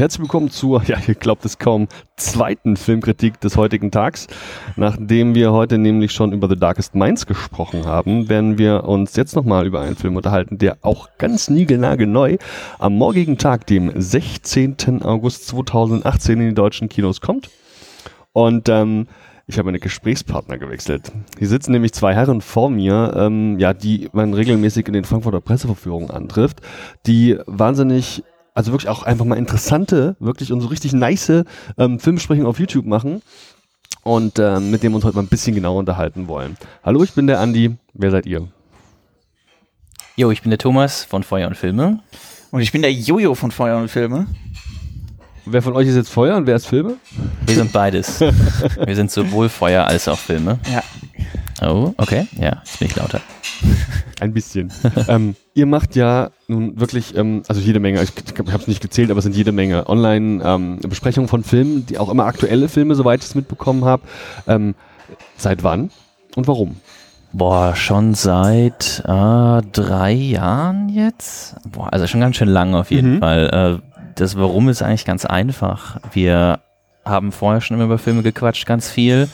herzlich willkommen zur, ja, ihr glaubt es kaum, zweiten Filmkritik des heutigen Tags. Nachdem wir heute nämlich schon über The Darkest Minds gesprochen haben, werden wir uns jetzt nochmal über einen Film unterhalten, der auch ganz niegelnagelneu am morgigen Tag, dem 16. August 2018 in die deutschen Kinos kommt. Und ähm, ich habe meine Gesprächspartner gewechselt. Hier sitzen nämlich zwei Herren vor mir, ähm, ja, die man regelmäßig in den Frankfurter Presseverführungen antrifft, die wahnsinnig, also wirklich auch einfach mal interessante, wirklich und so richtig nice ähm, Filmsprechungen auf YouTube machen und ähm, mit dem wir uns heute mal ein bisschen genauer unterhalten wollen. Hallo, ich bin der Andi. Wer seid ihr? Jo, ich bin der Thomas von Feuer und Filme. Und ich bin der Jojo von Feuer und Filme. Wer von euch ist jetzt Feuer und wer ist Filme? Wir sind beides. Wir sind sowohl Feuer als auch Filme. Ja. Oh, okay. Ja, jetzt bin ich lauter. Ein bisschen. ähm, ihr macht ja nun wirklich, ähm, also jede Menge, ich, ich habe es nicht gezählt, aber es sind jede Menge Online-Besprechungen von Filmen, die auch immer aktuelle Filme, soweit ich es mitbekommen habe. Ähm, seit wann und warum? Boah, schon seit äh, drei Jahren jetzt. Boah, also schon ganz schön lang auf jeden Mhm. Fall. Äh, das Warum ist eigentlich ganz einfach. Wir haben vorher schon immer über Filme gequatscht, ganz viel.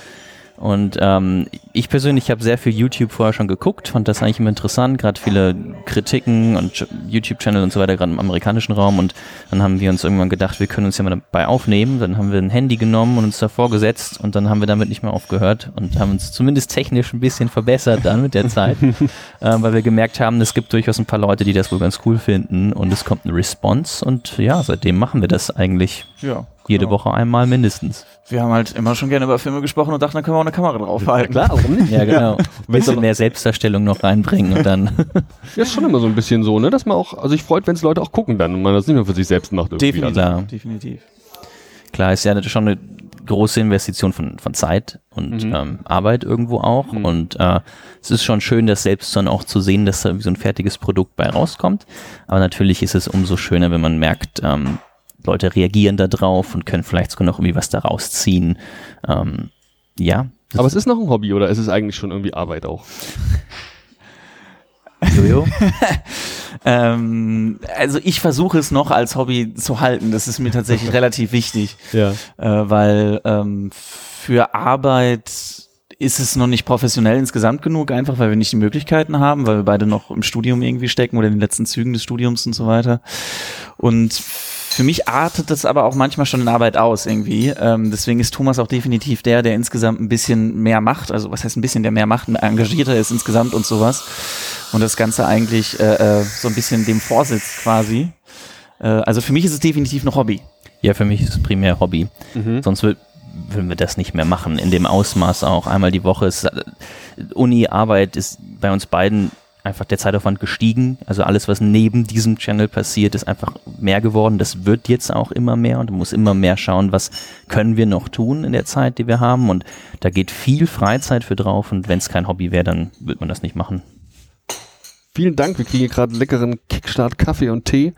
Und ähm, ich persönlich habe sehr viel YouTube vorher schon geguckt, fand das eigentlich immer interessant, gerade viele Kritiken und Ch- YouTube-Channel und so weiter, gerade im amerikanischen Raum. Und dann haben wir uns irgendwann gedacht, wir können uns ja mal dabei aufnehmen. Dann haben wir ein Handy genommen und uns davor gesetzt und dann haben wir damit nicht mehr aufgehört und haben uns zumindest technisch ein bisschen verbessert dann mit der Zeit, äh, weil wir gemerkt haben, es gibt durchaus ein paar Leute, die das wohl ganz cool finden und es kommt eine Response und ja, seitdem machen wir das eigentlich Ja. Jede genau. Woche einmal mindestens. Wir haben halt immer schon gerne über Filme gesprochen und dachten, dann können wir auch eine Kamera draufhalten. Klar, warum nicht? Ja, genau. Ein bisschen mehr Selbstdarstellung noch reinbringen und dann. Ja, ist schon immer so ein bisschen so, ne? Dass man auch, also ich freut, wenn es Leute auch gucken dann und man das nicht nur für sich selbst macht. irgendwie. Definitiv. Klar. Definitiv. Klar, ist ja schon eine große Investition von, von Zeit und Mhm. ähm, Arbeit irgendwo auch. Mhm. Und äh, es ist schon schön, das selbst dann auch zu sehen, dass da irgendwie so ein fertiges Produkt bei rauskommt. Aber natürlich ist es umso schöner, wenn man merkt, ähm, Leute reagieren da drauf und können vielleicht sogar noch irgendwie was daraus ziehen. Ähm, ja. Aber es ist noch ein Hobby oder ist es eigentlich schon irgendwie Arbeit auch? Jojo? Ähm, also ich versuche es noch als Hobby zu halten. Das ist mir tatsächlich relativ wichtig, Ja. äh, weil ähm, für Arbeit ist es noch nicht professionell insgesamt genug, einfach weil wir nicht die Möglichkeiten haben, weil wir beide noch im Studium irgendwie stecken oder in den letzten Zügen des Studiums und so weiter. Und für mich artet das aber auch manchmal schon in Arbeit aus irgendwie. Ähm, deswegen ist Thomas auch definitiv der, der insgesamt ein bisschen mehr macht. Also was heißt ein bisschen, der mehr macht, engagierter ist insgesamt und sowas. Und das Ganze eigentlich äh, äh, so ein bisschen dem vorsitzt quasi. Äh, also für mich ist es definitiv noch Hobby. Ja, für mich ist es primär Hobby. Mhm. Sonst wür- würden wir das nicht mehr machen. In dem Ausmaß auch. Einmal die Woche ist äh, Uni, Arbeit ist bei uns beiden einfach der Zeitaufwand gestiegen. Also alles, was neben diesem Channel passiert, ist einfach mehr geworden. Das wird jetzt auch immer mehr und man muss immer mehr schauen, was können wir noch tun in der Zeit, die wir haben. Und da geht viel Freizeit für drauf. Und wenn es kein Hobby wäre, dann würde man das nicht machen. Vielen Dank, wir kriegen hier gerade leckeren Kickstart Kaffee und Tee.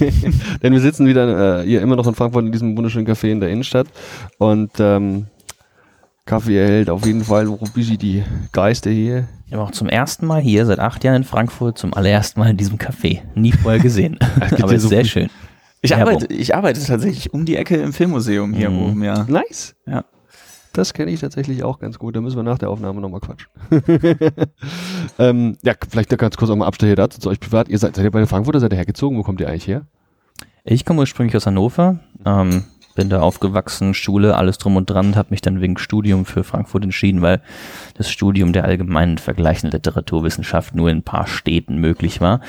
Denn wir sitzen wieder äh, hier immer noch in Frankfurt in diesem wunderschönen Café in der Innenstadt. Und ähm, Kaffee erhält auf jeden Fall bisschen die Geister hier. Ich war auch zum ersten Mal hier, seit acht Jahren in Frankfurt, zum allerersten Mal in diesem Café. Nie vorher gesehen. Aber ist so sehr gut. schön. Ich arbeite, ich arbeite tatsächlich um die Ecke im Filmmuseum hier Mhm. oben, ja. Nice. Ja. Das kenne ich tatsächlich auch ganz gut. Da müssen wir nach der Aufnahme nochmal quatschen. ähm, ja, vielleicht ganz kurz auch mal Abstecher dazu zu euch privat. Ihr seid, seid ihr bei Frankfurt oder seid ihr hergezogen? Wo kommt ihr eigentlich her? Ich komme ursprünglich aus Hannover, ähm, bin da aufgewachsen, Schule, alles drum und dran, habe mich dann wegen Studium für Frankfurt entschieden, weil das Studium der allgemeinen vergleichenden Literaturwissenschaft nur in ein paar Städten möglich war.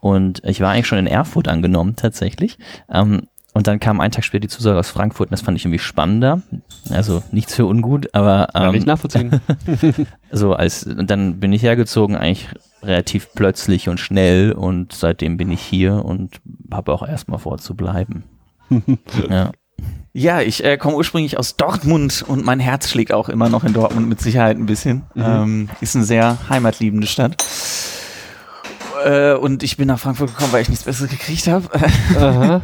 Und ich war eigentlich schon in Erfurt angenommen, tatsächlich. Ähm, und dann kam ein Tag später die Zusage aus Frankfurt und das fand ich irgendwie spannender. Also nichts für ungut, aber Kann ich ähm, nachvollziehen. so als und dann bin ich hergezogen, eigentlich relativ plötzlich und schnell und seitdem bin ich hier und habe auch erstmal vor zu bleiben. ja. Ja, ich äh, komme ursprünglich aus Dortmund und mein Herz schlägt auch immer noch in Dortmund mit Sicherheit ein bisschen. Ähm, ist eine sehr heimatliebende Stadt. Äh, und ich bin nach Frankfurt gekommen, weil ich nichts Besseres gekriegt habe.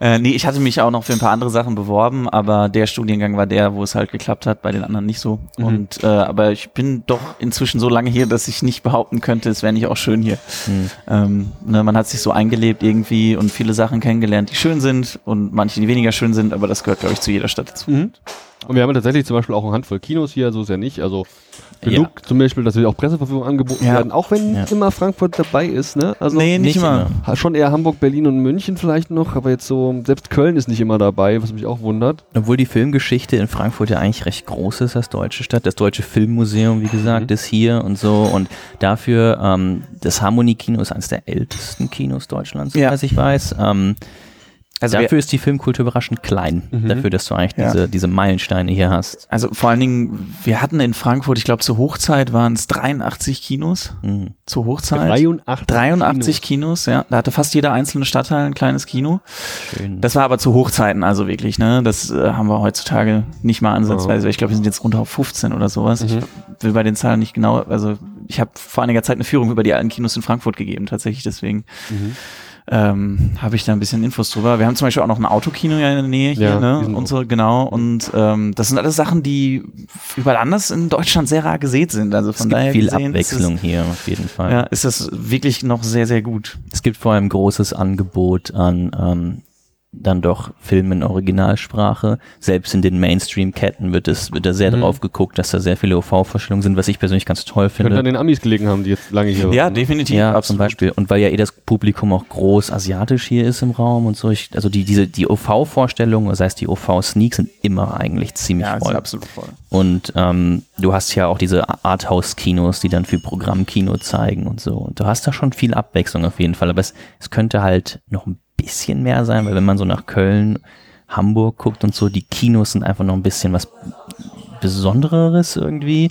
Äh, nee, ich hatte mich auch noch für ein paar andere Sachen beworben, aber der Studiengang war der, wo es halt geklappt hat, bei den anderen nicht so. Mhm. Und äh, aber ich bin doch inzwischen so lange hier, dass ich nicht behaupten könnte, es wäre nicht auch schön hier. Hm. Ähm, ne, man hat sich so eingelebt irgendwie und viele Sachen kennengelernt, die schön sind und manche, die weniger schön sind, aber das gehört, glaube ich, zu jeder Stadt dazu. Mhm. Und wir haben tatsächlich zum Beispiel auch eine Handvoll Kinos hier, so ist ja nicht. Also Ja. genug zum Beispiel, dass wir auch Presseverfügung angeboten Ja. werden, auch wenn Ja. immer Frankfurt dabei ist, ne? Also nee, nicht, nicht immer. immer. schon eher Hamburg, Berlin und München vielleicht noch, aber jetzt so, selbst Köln ist nicht immer dabei, was mich auch wundert. Obwohl die Filmgeschichte in Frankfurt ja eigentlich recht groß ist als deutsche Stadt. Das Deutsche Filmmuseum, wie gesagt, Mhm. ist hier und so. Und dafür, ähm, das Harmonie-Kino ist eines der ältesten Kinos Deutschlands, Ja. was ich weiß. Ähm, Also dafür ist die Filmkultur überraschend klein. Mhm. Dafür, dass du eigentlich Ja. diese, diese Meilensteine hier hast. Also vor allen Dingen, wir hatten in Frankfurt, ich glaube zur Hochzeit waren es 83 Kinos. Mhm. Zur Hochzeit. 83. 83 Kinos, ja. Da hatte fast jeder einzelne Stadtteil ein kleines Kino. Schön. Das war aber zu Hochzeiten, also wirklich, ne? Das äh, haben wir heutzutage nicht mal ansatzweise. Ich glaube, wir sind jetzt runter auf 15 oder sowas. Ich Mhm. will bei den Zahlen nicht genau, also ich habe vor einiger Zeit eine Führung über die alten Kinos in Frankfurt gegeben, tatsächlich, deswegen Mhm. Ähm, habe ich da ein bisschen Infos drüber. Wir haben zum Beispiel auch noch ein Autokino ja in der Nähe hier, Ja, ne? Und so, genau. Und ähm, das sind alles Sachen, die überall anders in Deutschland sehr rar gesät sind. Also es von gibt daher viel gesehen Abwechslung hier auf jeden Fall. Es, ja, ist das wirklich noch sehr, sehr gut. Es gibt vor allem großes Angebot an ähm, dann doch Filmen in Originalsprache. Selbst in den Mainstream-Ketten wird es wird da sehr Mhm. drauf geguckt, dass da sehr viele OV-Vorstellungen sind, was ich persönlich ganz toll Könnte finde. an den Amis gelegen haben, die jetzt lange hier Ja, waren. definitiv. Ja, zum absolut. Beispiel. Und weil ja eh das Publikum auch groß asiatisch hier ist im Raum und so. Ich, also die, diese, die OV-Vorstellungen, das heißt die OV-Sneaks sind immer eigentlich ziemlich Ja, ist voll. absolut voll. Und ähm, du hast ja auch diese Arthouse-Kinos, die dann für Programmkino zeigen und so. Und du hast da schon viel Abwechslung auf jeden Fall. Aber es, es könnte halt noch ein bisschen mehr sein, weil wenn man so nach Köln, Hamburg guckt und so, die Kinos sind einfach noch ein bisschen was Besonderes irgendwie.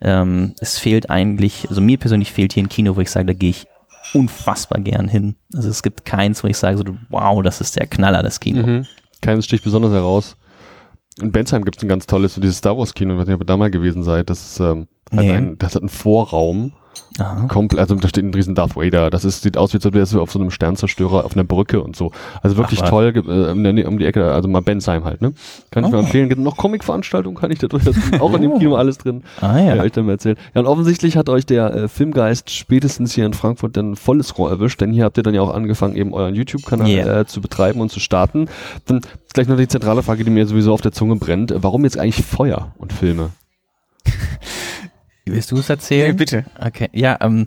Ähm, es fehlt eigentlich, also mir persönlich fehlt hier ein Kino, wo ich sage, da gehe ich unfassbar gern hin. Also es gibt keins, wo ich sage, so, wow, das ist der Knaller, das Kino. Mhm. Keines sticht besonders heraus. In Bensheim gibt es ein ganz tolles, so dieses Star Wars Kino, ich weiß nicht, ob ihr da mal gewesen seid. Das ist, ähm, hat Nee. ein, das hat einen Vorraum. Aha. Komplett, also da steht ein riesen Darth Vader. Das ist, sieht aus, wie als wäre es auf so einem Sternzerstörer auf einer Brücke und so. Also wirklich Ach, toll, äh, um die Ecke, also mal Bensheim halt, ne? Kann ich Oh. mal empfehlen. Gibt noch Comic-Veranstaltungen, kann ich da durchaus, auch in dem Kino alles drin. Ah Ja. ja. euch dann mal erzählen. Ja, und offensichtlich hat euch der äh, Filmgeist spätestens hier in Frankfurt dann volles Rohr erwischt, denn hier habt ihr dann ja auch angefangen, eben euren YouTube-Kanal Yeah. äh, zu betreiben und zu starten. Dann ist gleich noch die zentrale Frage, die mir sowieso auf der Zunge brennt. Äh, Warum jetzt eigentlich Feuer und Filme? Willst du es erzählen? bitte. Okay, ja, ähm,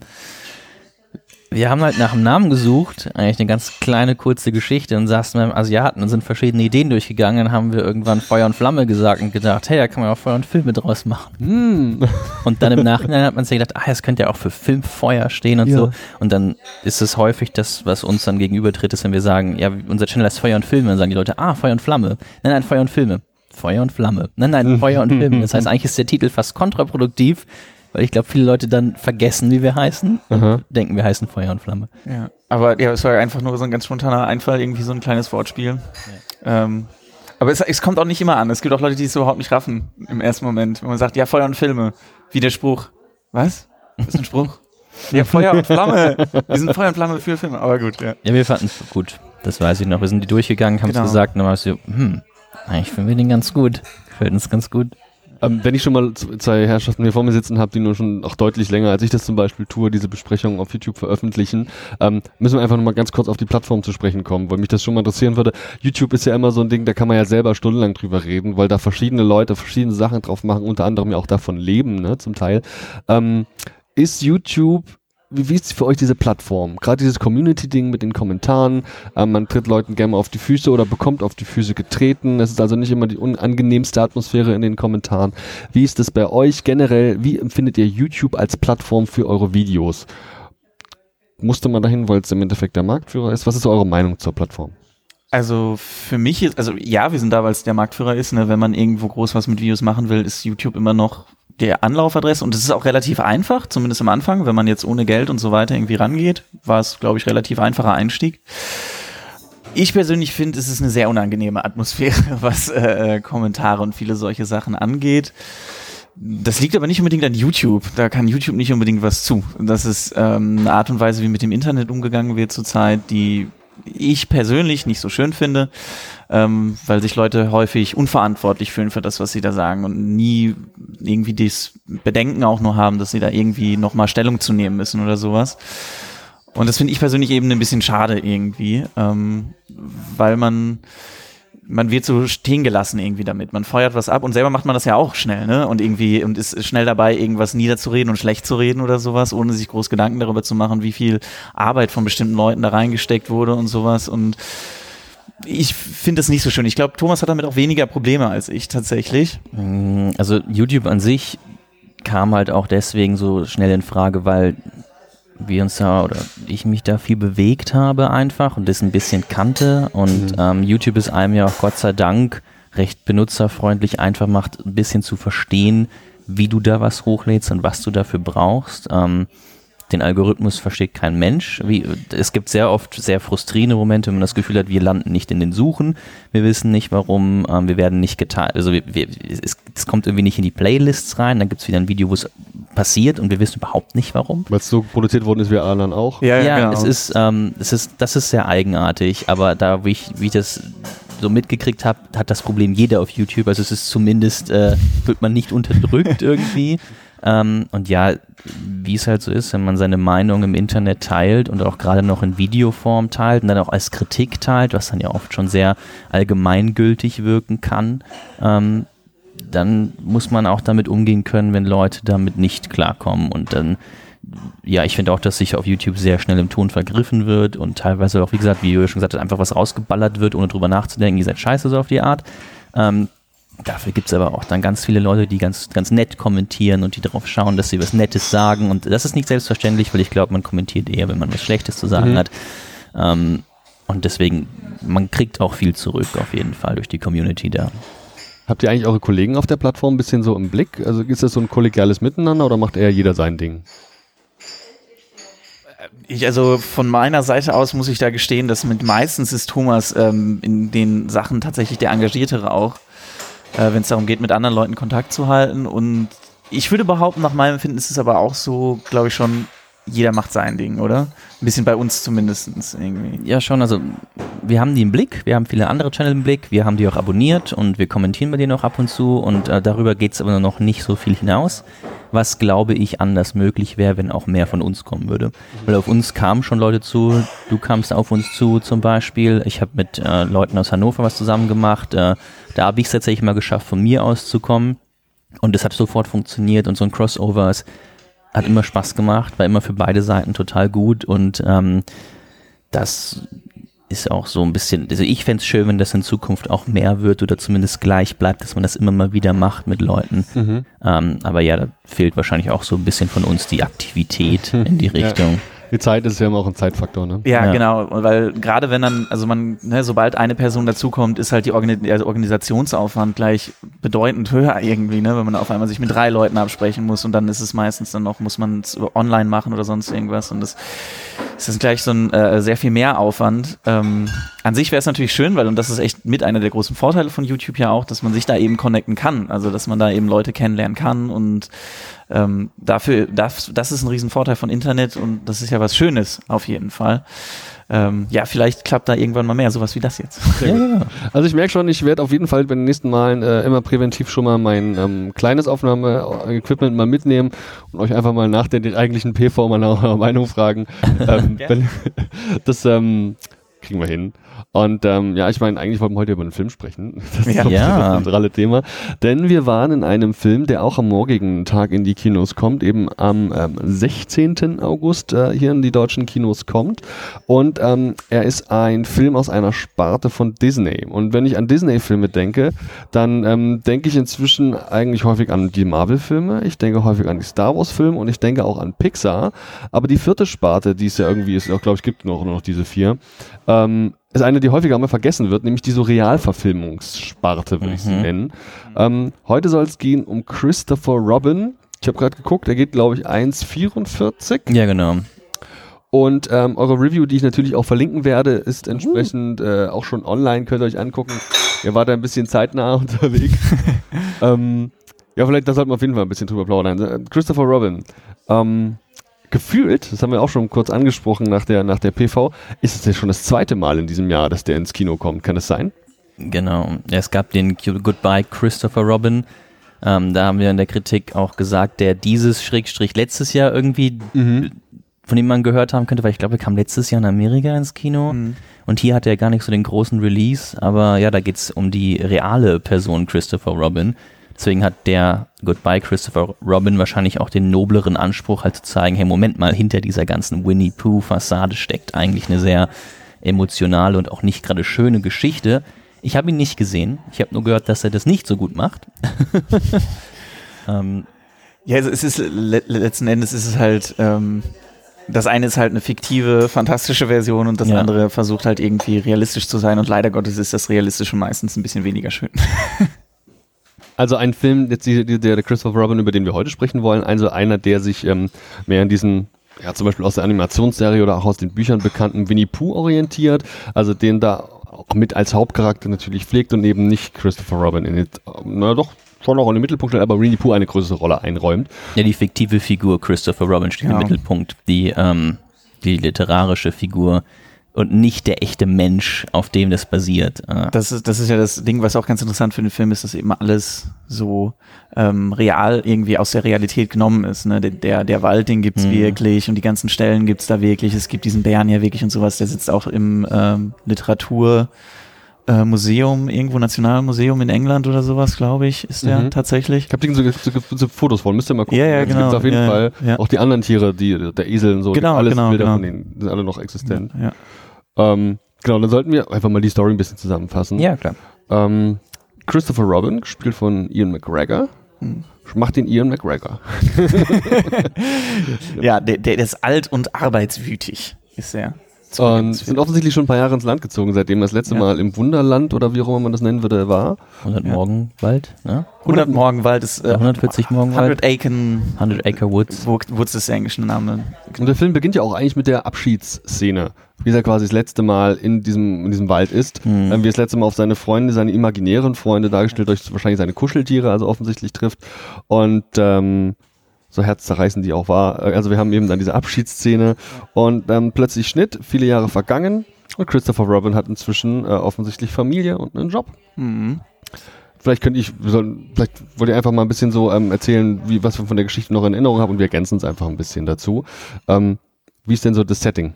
wir haben halt nach einem Namen gesucht, eigentlich eine ganz kleine, kurze Geschichte und saßen beim Asiaten und sind verschiedene Ideen durchgegangen. Dann haben wir irgendwann Feuer und Flamme gesagt und gedacht, hey, da kann man auch Feuer und Filme draus machen. Hm. Und dann im Nachhinein hat man sich gedacht, ah, das könnte ja auch für Filmfeuer stehen und Ja. so. Und dann ist es häufig das, was uns dann gegenübertritt, ist, wenn wir sagen, ja, unser Channel heißt Feuer und Filme, dann sagen die Leute, ah, Feuer und Flamme. Nein, nein, Feuer und Filme. Feuer und Flamme. Nein, nein, Feuer und Filme. Das heißt, eigentlich ist der Titel fast kontraproduktiv, weil ich glaube, viele Leute dann vergessen, wie wir heißen und Aha. denken, wir heißen Feuer und Flamme. Ja, aber ja, es war einfach nur so ein ganz spontaner Einfall, irgendwie so ein kleines Wortspiel. Ähm, aber es, es kommt auch nicht immer an. Es gibt auch Leute, die es überhaupt nicht raffen im ersten Moment. Wenn man sagt, ja, Feuer und Filme. Wie der Spruch. Was? Was ist ein Spruch? ja, Feuer und Flamme. Wir sind Feuer und Flamme für Filme. Aber gut, ja. Ja, wir fanden es gut. Das weiß ich noch. Wir sind die durchgegangen, haben es Genau. gesagt und dann war es so, hm, eigentlich finden wir den ganz gut. Gefällt uns ganz gut. Ähm, wenn ich schon mal zwei Herrschaften hier vor mir sitzen habe, die nur schon auch deutlich länger, als ich das zum Beispiel tue, diese Besprechungen auf YouTube veröffentlichen, ähm, müssen wir einfach nochmal ganz kurz auf die Plattform zu sprechen kommen, weil mich das schon mal interessieren würde. YouTube ist ja immer so ein Ding, da kann man ja selber stundenlang drüber reden, weil da verschiedene Leute verschiedene Sachen drauf machen, unter anderem ja auch davon leben, ne, zum Teil. Ähm, ist YouTube wie, wie ist für euch diese Plattform? Gerade dieses Community-Ding mit den Kommentaren, ähm, man tritt Leuten gerne auf die Füße oder bekommt auf die Füße getreten. Es ist also nicht immer die unangenehmste Atmosphäre in den Kommentaren. Wie ist das bei euch generell? Wie empfindet ihr YouTube als Plattform für eure Videos? Musste man dahin, weil es im Endeffekt der Marktführer ist? Was ist eure Meinung zur Plattform? Also für mich ist, also ja, wir sind da, weil es der Marktführer ist. Ne? Wenn man irgendwo groß was mit Videos machen will, ist YouTube immer noch der Anlaufadresse und es ist auch relativ einfach, zumindest am Anfang, wenn man jetzt ohne Geld und so weiter irgendwie rangeht, war es, glaube ich, relativ einfacher Einstieg. Ich persönlich finde, es ist eine sehr unangenehme Atmosphäre, was äh, Kommentare und viele solche Sachen angeht. Das liegt aber nicht unbedingt an YouTube. Da kann YouTube nicht unbedingt was zu. Das ist ähm, eine Art und Weise, wie mit dem Internet umgegangen wird zurzeit, die ich persönlich nicht so schön finde, ähm, weil sich Leute häufig unverantwortlich fühlen für das, was sie da sagen und nie irgendwie das Bedenken auch nur haben, dass sie da irgendwie nochmal Stellung zu nehmen müssen oder sowas. Und das finde ich persönlich eben ein bisschen schade irgendwie, ähm, weil man man wird so stehen gelassen irgendwie damit. Man feuert was ab und selber macht man das ja auch schnell, ne? Und irgendwie und ist schnell dabei, irgendwas niederzureden und schlecht zu reden oder sowas, ohne sich groß Gedanken darüber zu machen, wie viel Arbeit von bestimmten Leuten da reingesteckt wurde und sowas. Und ich finde das nicht so schön. Ich glaube, Thomas hat damit auch weniger Probleme als ich tatsächlich. Mm, also YouTube an sich kam halt auch deswegen so schnell in Frage, weil wir uns da oder ich mich da viel bewegt habe einfach und das ein bisschen kannte und mhm. ähm, YouTube ist einem ja auch Gott sei Dank recht benutzerfreundlich einfach macht, ein bisschen zu verstehen, wie du da was hochlädst und was du dafür brauchst. Ähm, den Algorithmus versteht kein Mensch. Wie, es gibt sehr oft sehr frustrierende Momente, wenn man das Gefühl hat, wir landen nicht in den Suchen, wir wissen nicht warum, ähm, wir werden nicht geteilt, also wir, wir, es, es, kommt irgendwie nicht in die Playlists rein, dann gibt es wieder ein Video, wo es passiert und wir wissen überhaupt nicht warum. Weil es so produziert worden ist wie anderen auch. Ja, ja, ja genau. es ist, ähm, es ist, das ist sehr eigenartig, aber da, wie ich, wie ich das so mitgekriegt habe, hat das Problem jeder auf YouTube. Also es ist zumindest, äh, wird man nicht unterdrückt irgendwie. Ähm, und ja, wie es halt so ist, wenn man seine Meinung im Internet teilt und auch gerade noch in Videoform teilt und dann auch als Kritik teilt, was dann ja oft schon sehr allgemeingültig wirken kann, ähm, dann muss man auch damit umgehen können, wenn Leute damit nicht klarkommen und dann ja, ich finde auch, dass sich auf YouTube sehr schnell im Ton vergriffen wird und teilweise auch, wie gesagt, wie Jürgen schon gesagt hat, einfach was rausgeballert wird, ohne drüber nachzudenken, ihr seid scheiße so auf die Art. Ähm, Dafür gibt es aber auch dann ganz viele Leute, die ganz, ganz nett kommentieren und die darauf schauen, dass sie was Nettes sagen. Und das ist nicht selbstverständlich, weil ich glaube, man kommentiert eher, wenn man was Schlechtes zu sagen mhm. hat. Ähm, und deswegen, man kriegt auch viel zurück auf jeden Fall durch die Community da. Habt ihr eigentlich eure Kollegen auf der Plattform ein bisschen so im Blick? Also ist das so ein kollegiales Miteinander oder macht eher jeder sein Ding? Ich, also von meiner Seite aus muss ich da gestehen, dass mit meistens ist Thomas ähm, in den Sachen tatsächlich der Engagiertere auch äh, wenn es darum geht, mit anderen Leuten Kontakt zu halten. Und ich würde behaupten, nach meinem Empfinden ist es aber auch so, glaube ich schon, jeder macht sein Ding, oder? Ein bisschen bei uns zumindest irgendwie. Ja, schon. Also, wir haben die im Blick, wir haben viele andere Channel im Blick, wir haben die auch abonniert und wir kommentieren bei denen auch ab und zu und äh, darüber geht es aber noch nicht so viel hinaus, was glaube ich anders möglich wäre, wenn auch mehr von uns kommen würde. Weil auf uns kamen schon Leute zu, du kamst auf uns zu zum Beispiel, ich habe mit äh, Leuten aus Hannover was zusammen gemacht, äh, da habe ich es tatsächlich mal geschafft, von mir aus zu kommen. Und es hat sofort funktioniert und so ein Crossover hat immer Spaß gemacht, war immer für beide Seiten total gut und ähm, das ist auch so ein bisschen, also ich fände es schön, wenn das in Zukunft auch mehr wird oder zumindest gleich bleibt, dass man das immer mal wieder macht mit Leuten. Mhm. Ähm, aber ja, da fehlt wahrscheinlich auch so ein bisschen von uns die Aktivität in die Richtung. Ja. Die Zeit ist ja immer auch ein Zeitfaktor, ne? Ja, ja. genau, weil gerade wenn dann, also man, ne, sobald eine Person dazukommt, ist halt die Organi also Organisationsaufwand gleich bedeutend höher irgendwie, ne, wenn man auf einmal sich mit drei Leuten absprechen muss und dann ist es meistens dann noch, muss man es online machen oder sonst irgendwas und das ist dann gleich so ein äh, sehr viel mehr Aufwand. Ähm, an sich wäre es natürlich schön, weil, und das ist echt mit einer der großen Vorteile von YouTube ja auch, dass man sich da eben connecten kann, also dass man da eben Leute kennenlernen kann und ähm, dafür, das, das ist ein Riesenvorteil von Internet und das ist ja was Schönes auf jeden Fall. Ähm, ja, vielleicht klappt da irgendwann mal mehr, sowas wie das jetzt. Ja, also ich merke schon, ich werde auf jeden Fall bei den nächsten Malen äh, immer präventiv schon mal mein ähm, kleines Aufnahme-Equipment mal mitnehmen und euch einfach mal nach der eigentlichen PV mal nach eurer Meinung fragen. ähm, wenn, das ähm, kriegen wir hin. Und ähm, ja, ich meine, eigentlich wollten wir heute über einen Film sprechen. Das ist ja. das zentrale Thema. Denn wir waren in einem Film, der auch am morgigen Tag in die Kinos kommt, eben am ähm, 16. August äh, hier in die deutschen Kinos kommt. Und ähm, er ist ein Film aus einer Sparte von Disney. Und wenn ich an Disney-Filme denke, dann ähm, denke ich inzwischen eigentlich häufig an die Marvel-Filme, ich denke häufig an die Star Wars-Filme und ich denke auch an Pixar. Aber die vierte Sparte, die es ja irgendwie ist, auch glaube ich, gibt noch, noch diese vier, ähm, ist eine, die häufiger mal vergessen wird, nämlich die so Realverfilmungssparte, würde mhm. ich sie mhm. nennen. Ähm, heute soll es gehen um Christopher Robin. Ich habe gerade geguckt, er geht, glaube ich, 1,44. Ja, genau. Und ähm, eure Review, die ich natürlich auch verlinken werde, ist entsprechend äh, auch schon online, könnt ihr euch angucken. Ihr wart da ein bisschen zeitnah unterwegs. ähm, ja, vielleicht, da sollten wir auf jeden Fall ein bisschen drüber plaudern. Christopher Robin. Ähm, gefühlt, das haben wir auch schon kurz angesprochen nach der, nach der PV, ist es ja schon das zweite Mal in diesem Jahr, dass der ins Kino kommt. Kann das sein? Genau. Es gab den Goodbye Christopher Robin. Ähm, da haben wir in der Kritik auch gesagt, der dieses Schrägstrich letztes Jahr irgendwie, Mhm. von dem man gehört haben könnte, weil ich glaube, er kam letztes Jahr in Amerika ins Kino. Mhm. Und hier hat er gar nicht so den großen Release, aber ja, da geht's um die reale Person Christopher Robin. Deswegen hat der Goodbye Christopher Robin wahrscheinlich auch den nobleren Anspruch, halt zu zeigen, hey, Moment mal, hinter dieser ganzen Winnie Pooh-Fassade steckt eigentlich eine sehr emotionale und auch nicht gerade schöne Geschichte. Ich habe ihn nicht gesehen. Ich habe nur gehört, dass er das nicht so gut macht. ähm, Ja, also es ist le letzten Endes ist es halt, ähm, das eine ist halt eine fiktive, fantastische Version und das Ja. andere versucht halt irgendwie realistisch zu sein und leider Gottes ist das Realistische meistens ein bisschen weniger schön. Also ein Film, jetzt die, die, der, der Christopher Robin, über den wir heute sprechen wollen, also einer, der sich ähm, mehr in diesen, ja zum Beispiel aus der Animationsserie oder auch aus den Büchern bekannten Winnie Pooh orientiert, also den da auch mit als Hauptcharakter natürlich pflegt und eben nicht Christopher Robin in den, na doch, schon auch in den Mittelpunkt stellt, aber Winnie Pooh eine größere Rolle einräumt. ja, die fiktive Figur Christopher Robin steht Ja. im Mittelpunkt. Die, ähm, die literarische Figur und nicht der echte Mensch, auf dem das basiert. Äh, Das ist, das ist ja das Ding, was auch ganz interessant für den Film ist, dass eben alles so ähm, real irgendwie aus der Realität genommen ist. Ne? Der, der, der Wald, den gibt's Mhm. wirklich und die ganzen Stellen gibt's da wirklich. Es gibt diesen Bären ja wirklich und sowas. Der sitzt auch im ähm, Literatur. äh, Museum, irgendwo Nationalmuseum in England oder sowas, glaube ich, ist der Mhm. tatsächlich. Ich habe so, so, so Fotos von, müsst ihr mal gucken. Ja, ja, Es genau, gibt's auf jeden ja, Fall ja. auch die anderen Tiere, die, der Esel und so, Genau, alles genau, Bilder genau. von denen sind alle noch existent. Ja. Ähm, genau, dann sollten wir einfach mal die Story ein bisschen zusammenfassen. ja, klar. Ähm, Christopher Robin, gespielt von Ian McGregor, Hm. macht den Ian McGregor. Ja, der, der ist alt und arbeitswütig, ist er. Und sind offensichtlich schon ein paar Jahre ins Land gezogen, seitdem er das letzte Ja. Mal im Wunderland oder wie auch immer man das nennen würde, war. 100 Ja. Morgenwald, ne? 100 Morgenwald ist äh, 140 Morgenwald. 100 Acre 100 Acre Woods. Woods ist der englische Name. Und der Film beginnt ja auch eigentlich mit der Abschiedsszene, wie er quasi das letzte Mal in diesem, in diesem Wald ist. Ähm, wie er das letzte Mal auf seine Freunde, seine imaginären Freunde, dargestellt durch wahrscheinlich seine Kuscheltiere, also offensichtlich trifft. Und ähm, so herzzerreißend die auch war. Äh, Also wir haben eben dann diese Abschiedsszene und ähm, plötzlich Schnitt, viele Jahre vergangen und Christopher Robin hat inzwischen äh, offensichtlich Familie und einen Job. Mhm. Vielleicht könnte ich, wir sollen, vielleicht wollt ihr einfach mal ein bisschen so ähm, erzählen, wie, was wir von der Geschichte noch in Erinnerung haben und wir ergänzen es einfach ein bisschen dazu. Ähm, wie ist denn so das Setting?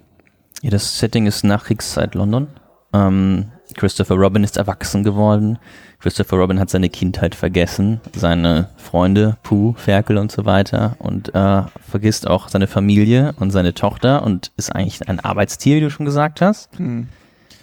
Ja, das Setting ist Nachkriegszeit London. Ähm, Christopher Robin ist erwachsen geworden. Christopher Robin hat seine Kindheit vergessen, seine Freunde, Pooh, Ferkel und so weiter und äh, vergisst auch seine Familie und seine Tochter und ist eigentlich ein Arbeitstier, wie du schon gesagt hast, Mhm.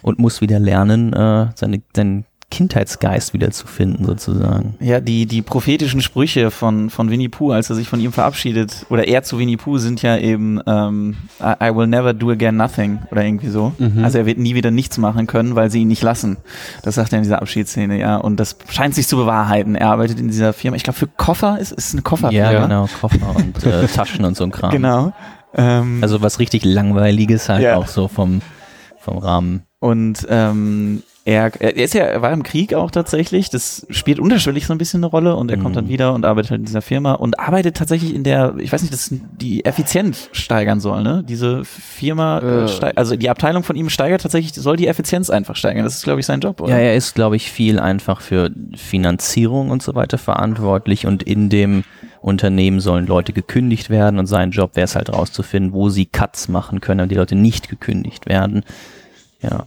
und muss wieder lernen, äh, seine, seinen Kindheitsgeist wieder zu finden, sozusagen. Ja, die, die prophetischen Sprüche von, von Winnie Pooh, als er sich von ihm verabschiedet, oder er zu Winnie Pooh, sind ja eben ähm, I, I will never do again nothing oder irgendwie so. Mhm. Also er wird nie wieder nichts machen können, weil sie ihn nicht lassen. Das sagt er in dieser Abschiedsszene, ja. Und das scheint sich zu bewahrheiten. Er arbeitet in dieser Firma, ich glaube für Koffer, ist ist eine Kofferfirma. Ja, genau, Koffer und äh, Taschen und so ein Kram. Genau. Ähm, Also was richtig langweiliges halt Ja. auch so vom, vom Rahmen. Und ähm, er, er ist ja, er war im Krieg auch tatsächlich. Das spielt unterschwellig so ein bisschen eine Rolle und er kommt Mhm. dann wieder und arbeitet halt in dieser Firma und arbeitet tatsächlich in der, ich weiß nicht, das die Effizienz steigern soll, ne? Diese Firma, äh. Äh. steig- also die Abteilung von ihm steigert tatsächlich, soll die Effizienz einfach steigern. Das ist, glaube ich, sein Job, oder? Ja, er ist, glaube ich, viel einfach für Finanzierung und so weiter verantwortlich und in dem Unternehmen sollen Leute gekündigt werden und sein Job wäre es halt rauszufinden, wo sie Cuts machen können, damit die Leute nicht gekündigt werden. Ja,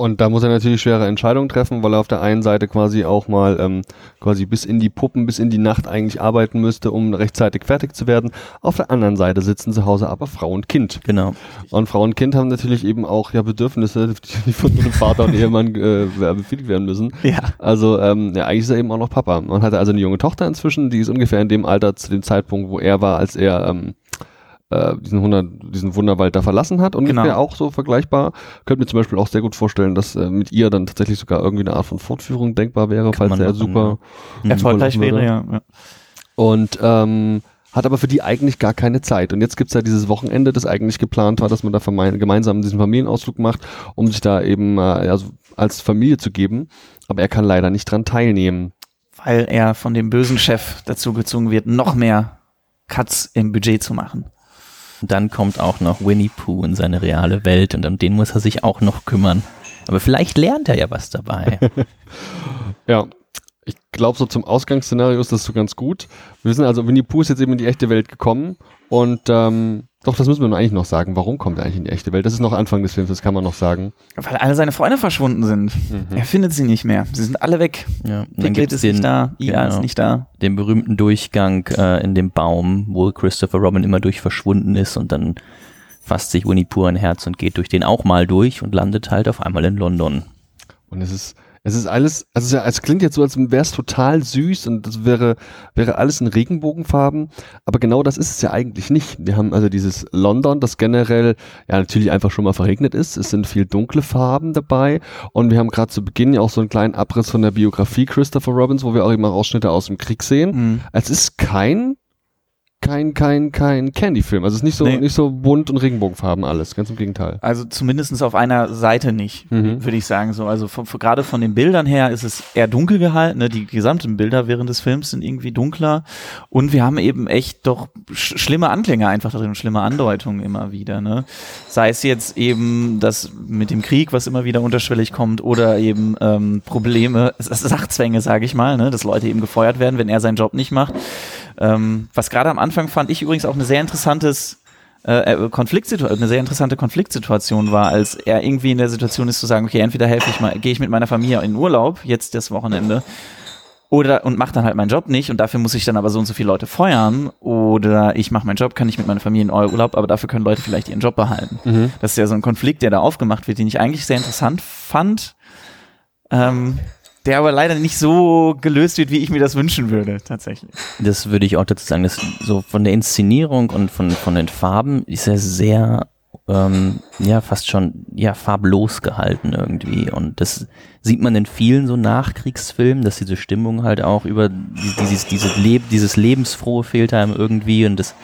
Und da muss er natürlich schwere Entscheidungen treffen, weil er auf der einen Seite quasi auch mal ähm, quasi bis in die Puppen, bis in die Nacht eigentlich arbeiten müsste, um rechtzeitig fertig zu werden. Auf der anderen Seite sitzen zu Hause aber Frau und Kind. genau. Und Frau und Kind haben natürlich eben auch ja Bedürfnisse, die von einem Vater und Ehemann äh, befriedigt werden müssen. Ja. Also ähm, ja, eigentlich ist er eben auch noch Papa. Man hatte also eine junge Tochter inzwischen, die ist ungefähr in dem Alter zu dem Zeitpunkt, wo er war, als er ähm, äh, diesen, 100, diesen Wunderwald da verlassen hat. Ungefähr Genau. auch so vergleichbar. Könnte mir zum Beispiel auch sehr gut vorstellen, dass äh, mit ihr dann tatsächlich sogar irgendwie eine Art von Fortführung denkbar wäre, falls man er super Mhm. Erfolgreich Würde. wäre, ja. ja. und ähm, hat aber für die eigentlich gar keine Zeit. Und jetzt gibt's ja dieses Wochenende, das eigentlich geplant war, dass man da gemeinsam diesen Familienausflug macht, um sich da eben äh, ja, so als Familie zu geben. Aber er kann leider nicht dran teilnehmen. Weil er von dem bösen Chef dazu gezwungen wird, noch mehr Cuts im Budget zu machen. Und dann kommt auch noch Winnie Pooh in seine reale Welt und um den muss er sich auch noch kümmern. Aber vielleicht lernt er ja was dabei. Ja, ich glaube, so zum Ausgangsszenario ist das so ganz gut. Wir sind also, Winnie Pooh ist jetzt eben in die echte Welt gekommen und ähm, doch, das müssen wir eigentlich noch sagen. Warum kommt er eigentlich in die echte Welt? Das ist noch Anfang des Films, das kann man noch sagen. Weil alle seine Freunde verschwunden sind. Er findet sie nicht mehr. Sie sind alle weg. ja, und dann Piglet gibt's ist den, nicht da, Ia genau. ist nicht da. den berühmten Durchgang äh, in dem Baum, wo Christopher Robin immer durch verschwunden ist und dann fasst sich Winnie Pooh ein Herz und geht durch den auch mal durch und landet halt auf einmal in London. Und es ist, es ist alles, also es, klingt jetzt so, als wäre es total süß und das wäre, wäre alles in Regenbogenfarben, aber genau das ist es ja eigentlich nicht. Wir haben also dieses London, das generell ja natürlich einfach schon mal verregnet ist. Es sind viel dunkle Farben dabei und wir haben gerade zu Beginn ja auch so einen kleinen Abriss von der Biografie Christopher Robbins, wo wir auch immer Ausschnitte aus dem Krieg sehen. Mhm. Es ist kein kein, kein, kein Candy-Film. Also es ist nicht so, Nee. nicht so bunt und Regenbogenfarben alles. Ganz im Gegenteil. Also zumindest auf einer Seite nicht, Mhm. würde ich sagen so. Also gerade von den Bildern her ist es eher dunkel gehalten. Ne? Die gesamten Bilder während des Films sind irgendwie dunkler. Und wir haben eben echt doch sch schlimme Anklänge einfach darin, schlimme Andeutungen immer wieder. Ne? Sei es jetzt eben das mit dem Krieg, was immer wieder unterschwellig kommt, oder eben ähm, Probleme, Sachzwänge, sage ich mal, ne? dass Leute eben gefeuert werden, wenn er seinen Job nicht macht. Ähm, was gerade am Anfang fand ich übrigens auch eine sehr interessantes äh, äh, Konfliktsituation, eine sehr interessante Konfliktsituation war, als er irgendwie in der Situation ist zu sagen, okay, entweder helfe ich mal, gehe ich mit meiner Familie in Urlaub, jetzt das Wochenende, oder und mache dann halt meinen Job nicht und dafür muss ich dann aber so und so viele Leute feuern, oder ich mache meinen Job, kann ich mit meiner Familie in Urlaub, aber dafür können Leute vielleicht ihren Job behalten. Mhm. Das ist ja so ein Konflikt, der da aufgemacht wird, den ich eigentlich sehr interessant fand, ähm, der aber leider nicht so gelöst wird, wie ich mir das wünschen würde, tatsächlich. Das würde ich auch dazu sagen, dass so von der Inszenierung und von, von den Farben ist er sehr, ähm, ja, fast schon, ja, farblos gehalten irgendwie. Und das sieht man in vielen so Nachkriegsfilmen, dass diese Stimmung halt auch über die- dieses, dieses, Leb dieses Lebensfrohe fehlt einem irgendwie und das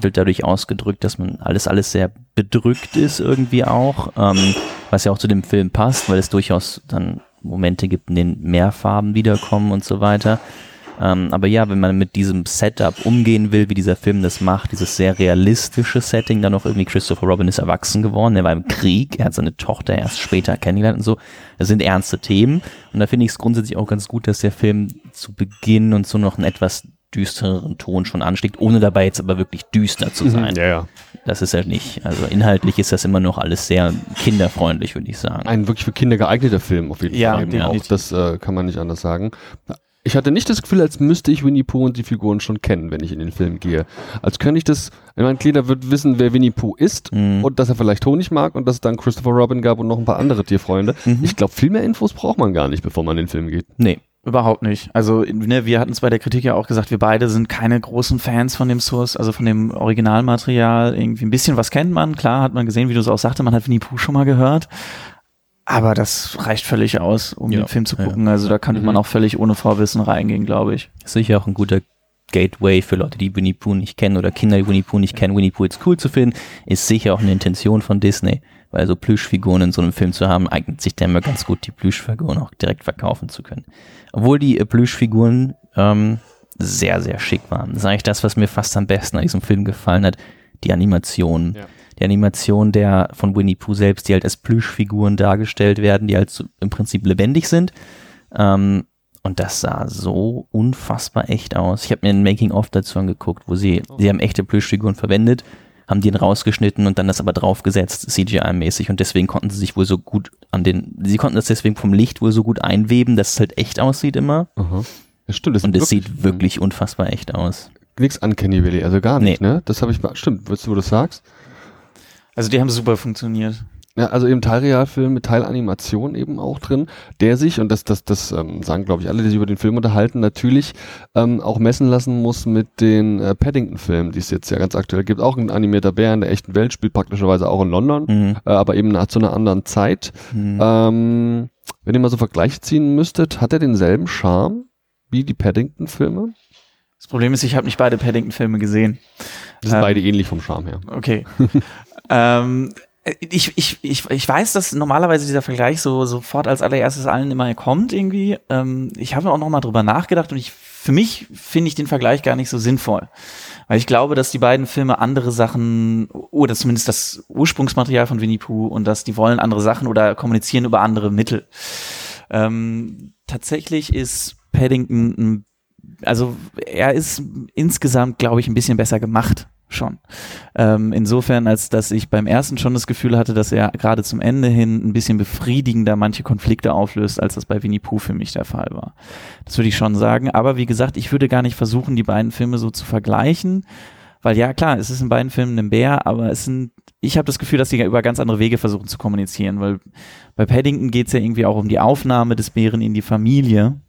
wird dadurch ausgedrückt, dass man alles, alles sehr bedrückt ist irgendwie auch, ähm, was ja auch zu dem Film passt, weil es durchaus dann Momente gibt, in denen mehr Farben wiederkommen und so weiter. Ähm, aber ja, wenn man mit diesem Setup umgehen will, wie dieser Film das macht, dieses sehr realistische Setting, dann noch irgendwie Christopher Robin ist erwachsen geworden, er war im Krieg, er hat seine Tochter erst später kennengelernt und so. Das sind ernste Themen. Und da finde ich es grundsätzlich auch ganz gut, dass der Film zu Beginn und so noch einen etwas düstereren Ton schon anschlägt, ohne dabei jetzt aber wirklich düster zu sein. Ja, ja. Das ist er nicht. Also inhaltlich ist das immer noch alles sehr kinderfreundlich, würde ich sagen. Ein wirklich für Kinder geeigneter Film auf jeden Ja, Fall. Eben auch. Das äh, kann man nicht anders sagen. Ich hatte nicht das Gefühl, als müsste ich Winnie Pooh und die Figuren schon kennen, wenn ich in den Film gehe. Als könnte ich das, mein Glieder wird wissen, wer Winnie Pooh ist Mhm. und dass er vielleicht Honig mag und dass es dann Christopher Robin gab und noch ein paar andere Tierfreunde. Mhm. Ich glaube, viel mehr Infos braucht man gar nicht, bevor man in den Film geht. Nee. Überhaupt nicht. Also ne, wir hatten es bei der Kritik ja auch gesagt, wir beide sind keine großen Fans von dem Source, also von dem Originalmaterial. Irgendwie ein bisschen was kennt man, klar hat man gesehen, wie du es auch sagte, man hat Winnie Pooh schon mal gehört. Aber das reicht völlig aus, um Ja, den Film zu ja. gucken. Also da kann Mhm. man auch völlig ohne Vorwissen reingehen, glaube ich. Ist sicher auch ein guter Gateway für Leute, die Winnie Pooh nicht kennen oder Kinder, die Winnie Pooh nicht kennen, Winnie Pooh jetzt cool zu finden, ist sicher auch eine Intention von Disney, weil so Plüschfiguren in so einem Film zu haben, eignet sich dann immer ganz gut, die Plüschfiguren auch direkt verkaufen zu können. Obwohl die äh, Plüschfiguren ähm, sehr, sehr schick waren. Das ist eigentlich das, was mir fast am besten an diesem Film gefallen hat, die Animation. Ja. Die Animation der von Winnie Pooh selbst, die halt als Plüschfiguren dargestellt werden, die halt so im Prinzip lebendig sind. Ähm, und das sah so unfassbar echt aus. Ich habe mir ein Making-of dazu angeguckt, wo sie, sie haben echte Plüschfiguren verwendet, haben die rausgeschnitten und dann das aber draufgesetzt, CGI-mäßig. Und deswegen konnten sie sich wohl so gut an den, sie konnten das deswegen vom Licht wohl so gut einweben, dass es halt echt aussieht immer. Aha. Ja, stimmt. Das Und es sieht wirklich unfassbar echt aus. Nix an Kenny Willy, also gar nicht, ne? Das habe ich, mal- stimmt, weißt du, wo du das sagst? Also die haben super funktioniert. Ja, also eben Teilrealfilm mit Teilanimation eben auch drin, der sich, und das, das, das ähm, sagen glaube ich alle, die sich über den Film unterhalten, natürlich ähm, auch messen lassen muss mit den äh, Paddington-Filmen, die es jetzt ja ganz aktuell gibt. Auch ein animierter Bär in der echten Welt, spielt praktischerweise auch in London, Mhm. äh, aber eben nach zu einer anderen Zeit. Mhm. Ähm, wenn ihr mal so Vergleiche ziehen müsstet, hat er denselben Charme wie die Paddington-Filme? Das Problem ist, ich habe nicht beide Paddington-Filme gesehen. Das sind Ähm, beide ähnlich vom Charme her. Okay. ähm, ich, ich, ich, ich weiß, dass normalerweise dieser Vergleich so sofort als allererstes allen immer kommt irgendwie. Ähm, ich habe auch noch mal drüber nachgedacht und ich für mich finde ich den Vergleich gar nicht so sinnvoll. Weil ich glaube, dass die beiden Filme andere Sachen, oder zumindest das Ursprungsmaterial von Winnie Pooh und dass die wollen andere Sachen oder kommunizieren über andere Mittel. Ähm, tatsächlich ist Paddington, also er ist insgesamt, glaube ich, ein bisschen besser gemacht schon. Ähm, insofern, als dass ich beim ersten schon das Gefühl hatte, dass er gerade zum Ende hin ein bisschen befriedigender manche Konflikte auflöst, als das bei Winnie Pooh für mich der Fall war. Das würde ich schon sagen. Aber wie gesagt, ich würde gar nicht versuchen, die beiden Filme so zu vergleichen, weil ja klar, es ist in beiden Filmen ein Bär, aber es sind, ich habe das Gefühl, dass sie über ganz andere Wege versuchen zu kommunizieren, weil bei Paddington geht es ja irgendwie auch um die Aufnahme des Bären in die Familie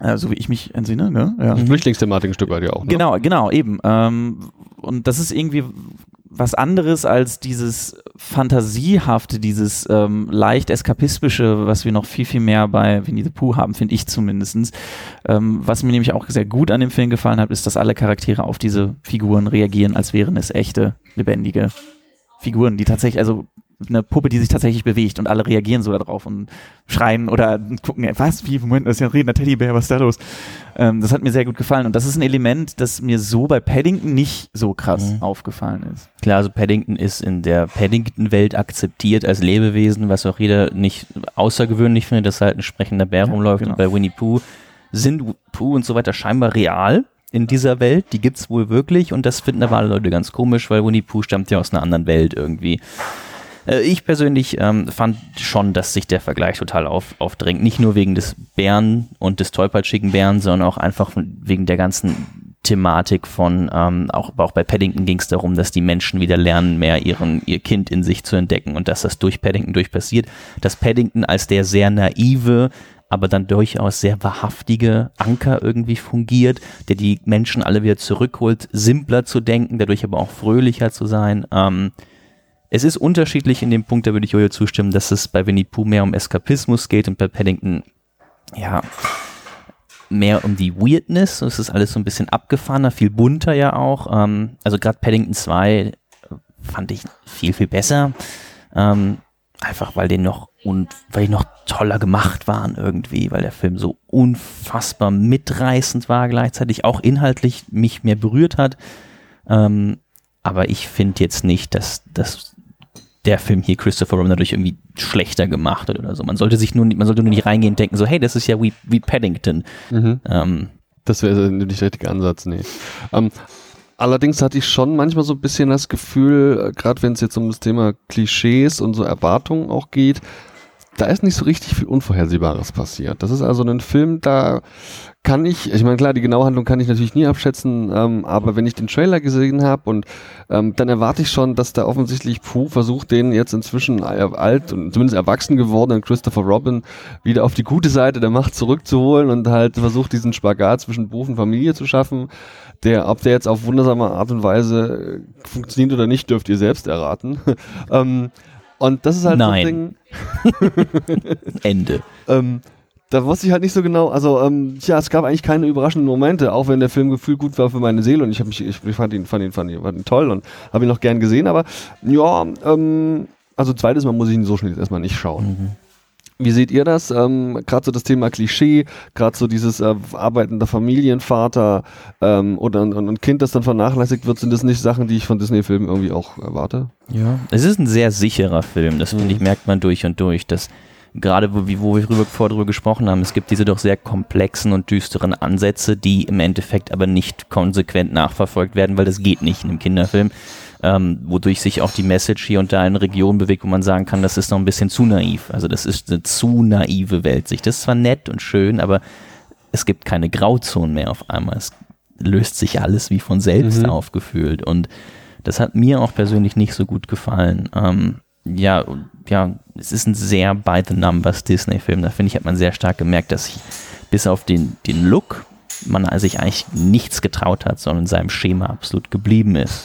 äh, so wie ich mich entsinne, ne? Ja. Flüchtlingsthematik ein Stück weit ja auch. Ne? Genau, genau, eben. Ähm, und das ist irgendwie was anderes als dieses Fantasiehafte, dieses ähm, leicht eskapistische, was wir noch viel, viel mehr bei Winnie the Pooh haben, finde ich zumindestens. Ähm, was mir nämlich auch sehr gut an dem Film gefallen hat, ist, dass alle Charaktere auf diese Figuren reagieren, als wären es echte, lebendige Figuren, die tatsächlich, also eine Puppe, die sich tatsächlich bewegt und alle reagieren so darauf und schreien oder gucken, was, wie, Moment, das ist ja ein redender Teddybär, was ist da los? Ähm, das hat mir sehr gut gefallen und das ist ein Element, das mir so bei Paddington nicht so krass mhm. aufgefallen ist. Klar, also Paddington ist in der Paddington-Welt akzeptiert als Lebewesen, was auch jeder nicht außergewöhnlich findet, dass halt ein sprechender Bär ja, rumläuft genau. und bei Winnie Pooh sind Pooh und so weiter scheinbar real in dieser Welt, die gibt's wohl wirklich und das finden aber alle Leute ganz komisch, weil Winnie Pooh stammt ja aus einer anderen Welt irgendwie. Äh, ich persönlich ähm, fand schon, dass sich der Vergleich total auf, aufdrängt. Nicht nur wegen des Bären und des tollpatschigen Bären, sondern auch einfach wegen der ganzen Thematik von, ähm, auch, auch bei Paddington ging es darum, dass die Menschen wieder lernen, mehr ihren, ihr Kind in sich zu entdecken und dass das durch Paddington durch passiert. Dass Paddington als der sehr naive, aber dann durchaus sehr wahrhaftige Anker irgendwie fungiert, der die Menschen alle wieder zurückholt, simpler zu denken, dadurch aber auch fröhlicher zu sein. Ähm, es ist unterschiedlich in dem Punkt, da würde ich Jojo zustimmen, dass es bei Winnie Pooh mehr um Eskapismus geht und bei Paddington, ja, mehr um die Weirdness. Es ist alles so ein bisschen abgefahrener, viel bunter ja auch. Ähm, also gerade Paddington 2 fand ich viel, viel besser. Ähm, einfach weil den noch und weil die noch toller gemacht waren irgendwie, weil der Film so unfassbar mitreißend war gleichzeitig, auch inhaltlich mich mehr berührt hat. Ähm, aber ich finde jetzt nicht, dass, dass der Film hier Christopher Robin dadurch irgendwie schlechter gemacht hat oder so. Man sollte sich nur, man sollte nur nicht reingehen und denken so, hey, das ist ja wie, wie Paddington. Mhm. Ähm, das wäre nicht der richtige Ansatz, nee. Ähm, allerdings hatte ich schon manchmal so ein bisschen das Gefühl, äh, gerade wenn es jetzt um das Thema Klischees und so Erwartungen auch geht, da ist nicht so richtig viel Unvorhersehbares passiert. Das ist also ein Film, da kann ich, ich meine klar, die genaue Handlung kann ich natürlich nie abschätzen, ähm, aber wenn ich den Trailer gesehen habe und ähm, dann erwarte ich schon, dass da offensichtlich Pooh versucht, den jetzt inzwischen alt und zumindest erwachsen gewordenen Christopher Robin wieder auf die gute Seite der Macht zurückzuholen und halt versucht, diesen Spagat zwischen Beruf und Familie zu schaffen. Der, ob der jetzt auf wundersame Art und Weise äh, funktioniert oder nicht, dürft ihr selbst erraten. ähm, und das ist halt Nein. so ein Ding. Ende. ähm, da wusste ich halt nicht so genau, also ähm, ja, es gab eigentlich keine überraschenden Momente, auch wenn der Film gefühlt gut war für meine Seele und ich habe mich, ich, ich, fand ihn, fand ihn, fand ihn, fand ihn toll und habe ihn noch gern gesehen, aber ja, ähm, also zweites Mal muss ich ihn so schnell erstmal nicht schauen. Mhm. Wie seht ihr das? Ähm, gerade so das Thema Klischee, gerade so dieses äh, arbeitender Familienvater ähm, oder und, und Kind, das dann vernachlässigt wird, sind das nicht Sachen, die ich von Disney-Filmen irgendwie auch erwarte? Ja, es ist ein sehr sicherer Film, das mhm. finde ich, merkt man durch und durch, dass gerade wo, wo wir drüber, vorher drüber gesprochen haben, es gibt diese doch sehr komplexen und düsteren Ansätze, die im Endeffekt aber nicht konsequent nachverfolgt werden, weil das geht nicht in einem Kinderfilm. Ähm, wodurch sich auch die Message hier und da in Regionen bewegt, wo man sagen kann, das ist noch ein bisschen zu naiv. Also das ist eine zu naive Weltsicht. Das ist zwar nett und schön, aber es gibt keine Grauzonen mehr auf einmal. Es löst sich alles wie von selbst mhm. aufgefühlt und das hat mir auch persönlich nicht so gut gefallen. Ähm, ja, ja, es ist ein sehr by the numbers Disney-Film. Da finde ich, hat man sehr stark gemerkt, dass ich bis auf den, den Look man sich eigentlich nichts getraut hat, sondern in seinem Schema absolut geblieben ist.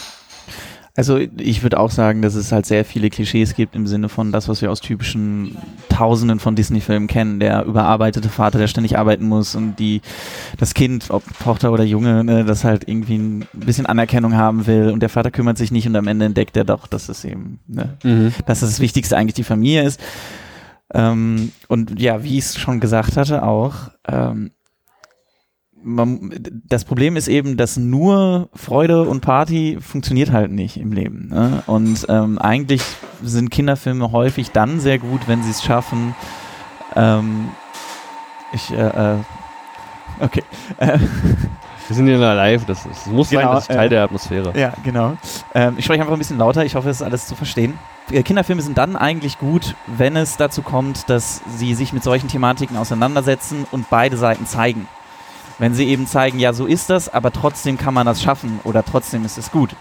Also ich würde auch sagen, dass es halt sehr viele Klischees gibt im Sinne von das, was wir aus typischen Tausenden von Disney-Filmen kennen. Der überarbeitete Vater, der ständig arbeiten muss und die das Kind, ob Tochter oder Junge, ne, das halt irgendwie ein bisschen Anerkennung haben will und der Vater kümmert sich nicht und am Ende entdeckt er doch, dass es eben, ne, mhm. dass das Wichtigste eigentlich die Familie ist. Ähm, und ja, wie ich es schon gesagt hatte, auch ähm, man, das Problem ist eben, dass nur Freude und Party funktioniert halt nicht im Leben. Ne? Und ähm, eigentlich sind Kinderfilme häufig dann sehr gut, wenn sie es schaffen. Ähm, ich, äh, äh, okay. Äh, Wir sind hier live, das, das muss Genau, sein, das ist Teil äh, der Atmosphäre. Ja, genau. Ähm, ich spreche einfach ein bisschen lauter, ich hoffe, es ist alles zu verstehen. Äh, Kinderfilme sind dann eigentlich gut, wenn es dazu kommt, dass sie sich mit solchen Thematiken auseinandersetzen und beide Seiten zeigen. Wenn sie eben zeigen, ja, so ist das, aber trotzdem kann man das schaffen oder trotzdem ist es gut.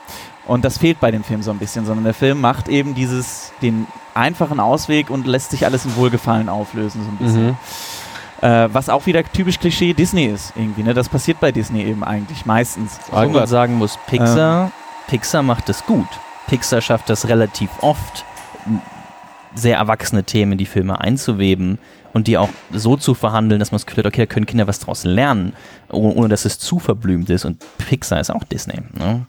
Und das fehlt bei dem Film so ein bisschen, sondern der Film macht eben dieses, den einfachen Ausweg und lässt sich alles in Wohlgefallen auflösen, so ein bisschen. Mhm. Äh, was auch wieder typisch Klischee Disney ist, irgendwie, ne? Das passiert bei Disney eben eigentlich meistens. Wo man sagen muss, Pixar, Pixar macht es gut. Pixar schafft das relativ oft, sehr erwachsene Themen in die Filme einzuweben und die auch so zu verhandeln, dass man das Gefühl hat, okay, da können Kinder was draus lernen, oh- ohne dass es zu verblümt ist. Und Pixar ist auch Disney. Ne?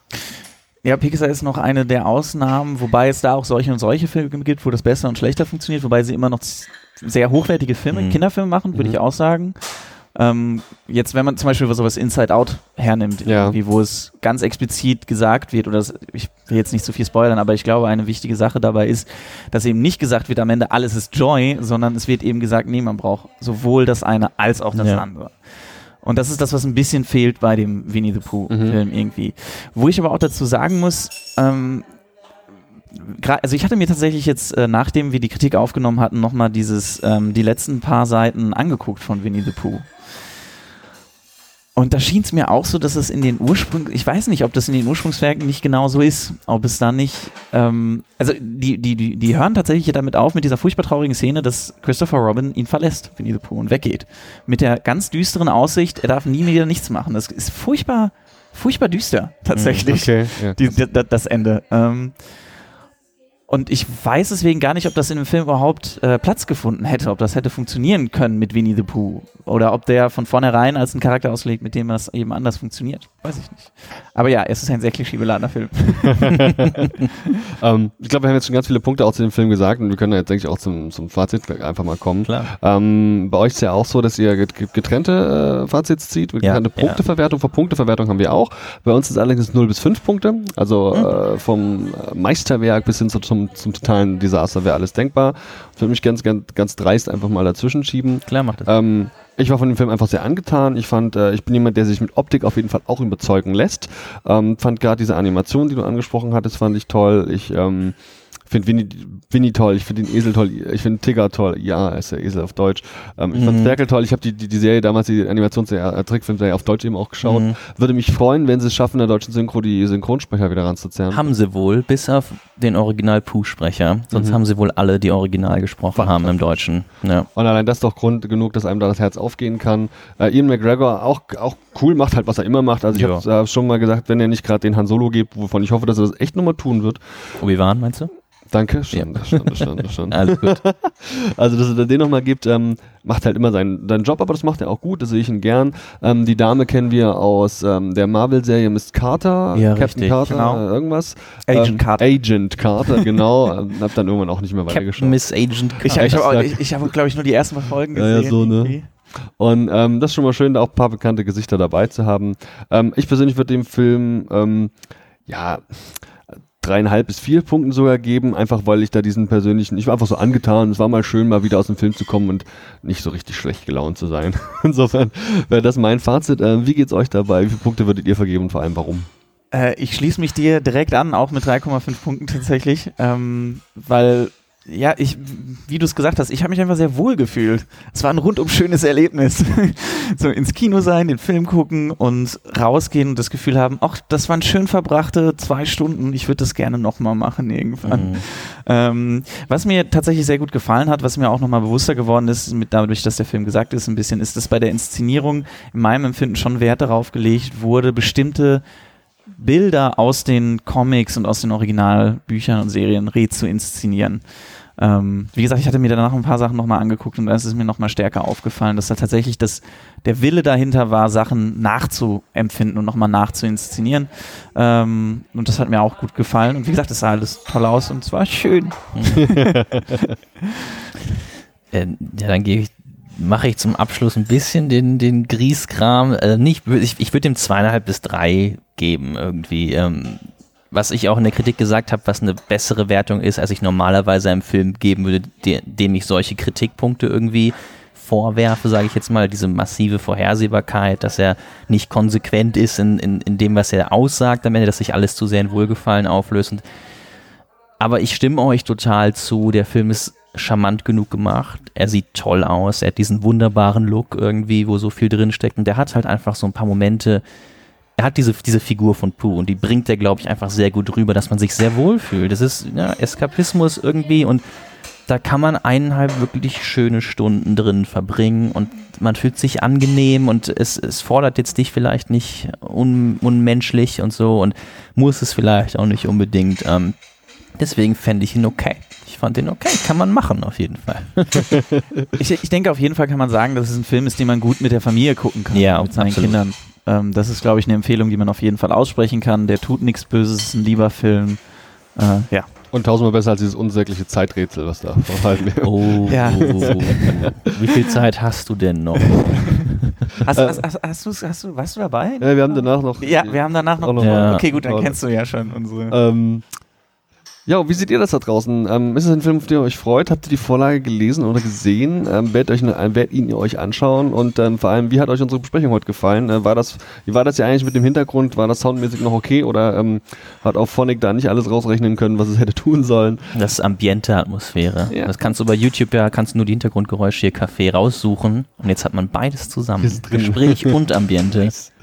Ja, Pixar ist noch eine der Ausnahmen, wobei es da auch solche und solche Filme gibt, wo das besser und schlechter funktioniert, wobei sie immer noch sehr hochwertige Filme, Mhm. Kinderfilme machen, würde Mhm. ich auch sagen. Ähm, jetzt, wenn man zum Beispiel sowas Inside Out hernimmt, Ja. wo es ganz explizit gesagt wird, oder das, ich will jetzt nicht zu viel spoilern, aber ich glaube, eine wichtige Sache dabei ist, dass eben nicht gesagt wird, am Ende alles ist Joy, sondern es wird eben gesagt, nee, man braucht sowohl das eine als auch das Ja. andere. Und das ist das, was ein bisschen fehlt bei dem Winnie the Pooh-Film irgendwie. Wo ich aber auch dazu sagen muss, ähm, also ich hatte mir tatsächlich jetzt, äh, nachdem wir die Kritik aufgenommen hatten, nochmal dieses, ähm, die letzten paar Seiten angeguckt von Winnie the Pooh. Und da schien es mir auch so, dass es in den Ursprung, ich weiß nicht, ob das in den Ursprungswerken nicht genau so ist, ob es da nicht, ähm, also die, die, die, die hören tatsächlich damit auf mit dieser furchtbar traurigen Szene, dass Christopher Robin ihn verlässt, Winnie the Pooh, und weggeht. Mit der ganz düsteren Aussicht, er darf nie wieder nichts machen. Das ist furchtbar, furchtbar düster, tatsächlich Okay, ja. die, das Ende. Ähm, und ich weiß deswegen gar nicht, ob das in dem Film überhaupt äh, Platz gefunden hätte, ob das hätte funktionieren können mit Winnie the Pooh. Oder ob der von vornherein als ein Charakter auslegt, mit dem das eben anders funktioniert. Weiß ich nicht. Aber ja, es ist ein sehr klischeebeladener Film. Ähm, ich glaube, wir haben jetzt schon ganz viele Punkte auch zu dem Film gesagt und wir können jetzt, denke ich, auch zum, zum Fazit einfach mal kommen. Ähm, bei euch ist ja auch so, dass ihr get- getrennte äh, Fazits zieht, getrennte Ja, Punkteverwertung. Für Punkteverwertung haben wir auch. Bei uns ist allerdings 0 bis 5 Punkte. Also Mhm. äh, vom Meisterwerk bis hin zu, zum, zum totalen Desaster wäre alles denkbar. Ich würde mich ganz, ganz, ganz dreist einfach mal dazwischen schieben. Klar macht das. Ähm, ich war von dem Film einfach sehr angetan. Ich fand, äh, ich bin jemand, der sich mit Optik auf jeden Fall auch überzeugen lässt. Ähm, fand gerade diese Animation, die du angesprochen hattest, fand ich toll. Ich ähm, finde Winnie, Winnie toll. Ich finde den Esel toll. Ich finde Tigger toll. Ja, ist der Esel auf Deutsch. Ähm, ich fand Mhm. Ferkel toll. Ich habe die, die, die Serie damals, die Animationsserie, äh, Trickfilmserie auf Deutsch eben auch geschaut. Mhm. Würde mich freuen, wenn sie es schaffen, in der deutschen Synchro die Synchronsprecher wieder ranzuzerren. Haben sie wohl, bis auf den Original-Pooh-Sprecher. Sonst Mhm. haben sie wohl alle, die original gesprochen haben im Deutschen. Ja. Und allein das ist doch Grund genug, dass einem da das Herz aufgehen kann. Äh, Ian McGregor auch, auch cool, macht halt, was er immer macht. Also ich Ja. habe äh, schon mal gesagt, wenn er nicht gerade den Han Solo gibt, wovon ich hoffe, dass er das echt nochmal tun wird. Obi-Wan, meinst du? Danke, schon, schon, schon, schon. Alles gut. Also, dass er den nochmal gibt, ähm, macht halt immer seinen, seinen Job, aber das macht er auch gut, das sehe ich ihn gern. Ähm, die Dame kennen wir aus ähm, der Marvel-Serie Miss Carter, Ja, Captain richtig, Carter, genau. irgendwas. Agent ähm, Carter. Agent Carter, genau. ähm, hab dann irgendwann auch nicht mehr weitergeschaut. Miss Agent Carter. ich habe, ich, ich hab, glaube ich, nur die ersten Folgen Ja, ja, gesehen. so, ne? irgendwie. Und ähm, das ist schon mal schön, da auch ein paar bekannte Gesichter dabei zu haben. Ähm, ich persönlich würde dem Film ähm, ja dreieinhalb bis vier Punkten sogar geben, einfach weil ich da diesen persönlichen, ich war einfach so angetan, es war mal schön, mal wieder aus dem Film zu kommen und nicht so richtig schlecht gelaunt zu sein. Insofern wäre das mein Fazit. Ähm, wie geht's euch dabei? Wie viele Punkte würdet ihr vergeben und vor allem warum? Äh, ich schließe mich dir direkt an, auch mit 3,5 Punkten tatsächlich, ähm, weil, ja, ich, wie du es gesagt hast, ich habe mich einfach sehr wohl gefühlt. Es war ein rundum schönes Erlebnis. so ins Kino sein, den Film gucken und rausgehen und das Gefühl haben, ach, das waren schön verbrachte zwei Stunden, ich würde das gerne nochmal machen irgendwann. Mhm. Ähm, was mir tatsächlich sehr gut gefallen hat, was mir auch nochmal bewusster geworden ist, mit dadurch, dass der Film gesagt ist, ein bisschen, ist, dass bei der Inszenierung in meinem Empfinden schon Wert darauf gelegt wurde, bestimmte Bilder aus den Comics und aus den Originalbüchern und Serien re zu inszenieren. Ähm, wie gesagt, ich hatte mir danach ein paar Sachen nochmal angeguckt und da ist es mir nochmal stärker aufgefallen, dass da tatsächlich das, der Wille dahinter war, Sachen nachzuempfinden und nochmal nachzuinszenieren. Ähm, und das hat mir auch gut gefallen. Und wie gesagt, es sah alles toll aus und es war schön. Äh, ja, dann gebe ich mache ich zum Abschluss ein bisschen den, den Grieskram. Äh, nicht, ich ich würde dem zweieinhalb bis drei geben irgendwie. Ähm, was ich auch in der Kritik gesagt habe, was eine bessere Wertung ist, als ich normalerweise einem Film geben würde, de, dem ich solche Kritikpunkte irgendwie vorwerfe, sage ich jetzt mal, diese massive Vorhersehbarkeit, dass er nicht konsequent ist in, in, in dem, was er aussagt am Ende, dass sich alles zu sehr in Wohlgefallen auflöst. Aber ich stimme euch total zu, der Film ist charmant genug gemacht, er sieht toll aus, er hat diesen wunderbaren Look irgendwie, wo so viel drinsteckt. Und der hat halt einfach so ein paar Momente, er hat diese, diese Figur von Pooh und die bringt er, glaube ich, einfach sehr gut rüber, dass man sich sehr wohl fühlt. Das ist ja, Eskapismus irgendwie und da kann man eineinhalb wirklich schöne Stunden drin verbringen und man fühlt sich angenehm und es, es fordert jetzt dich vielleicht nicht un, unmenschlich und so und muss es vielleicht auch nicht unbedingt. Ähm, deswegen fände ich ihn okay. Ich fand ihn okay, kann man machen auf jeden Fall. ich, ich denke, auf jeden Fall kann man sagen, dass es ein Film ist, den man gut mit der Familie gucken kann, Ja, mit seinen absolut. Kindern. Ähm, das ist, glaube ich, eine Empfehlung, die man auf jeden Fall aussprechen kann. Der tut nichts Böses, ist ein lieber Film. Äh, ja. Und tausendmal besser als dieses unsägliche Zeiträtsel, was da verfallen wäre. Oh, Ja. wie viel Zeit hast du denn noch? Hast, hast, hast, hast, du, hast du, warst du dabei? Ja, wir haben danach noch. Ja, wir haben danach noch. noch Ja. Okay, gut, dann kennst du ja schon unsere. Ähm, ja, wie seht ihr das da draußen? Ähm, ist es ein Film, auf den ihr euch freut? Habt ihr die Vorlage gelesen oder gesehen? Ähm, werdet, euch, werdet ihn euch anschauen? Und ähm, vor allem, wie hat euch unsere Besprechung heute gefallen? Äh, war das, wie war das ja eigentlich mit dem Hintergrund? War das soundmäßig noch okay? Oder ähm, hat auch Phonic da nicht alles rausrechnen können, was es hätte tun sollen? Das ist Ambiente-Atmosphäre. Ja. Das kannst du bei YouTube ja, kannst du nur die Hintergrundgeräusche hier Kaffee raussuchen und jetzt hat man beides zusammen. Gespräch und Ambiente.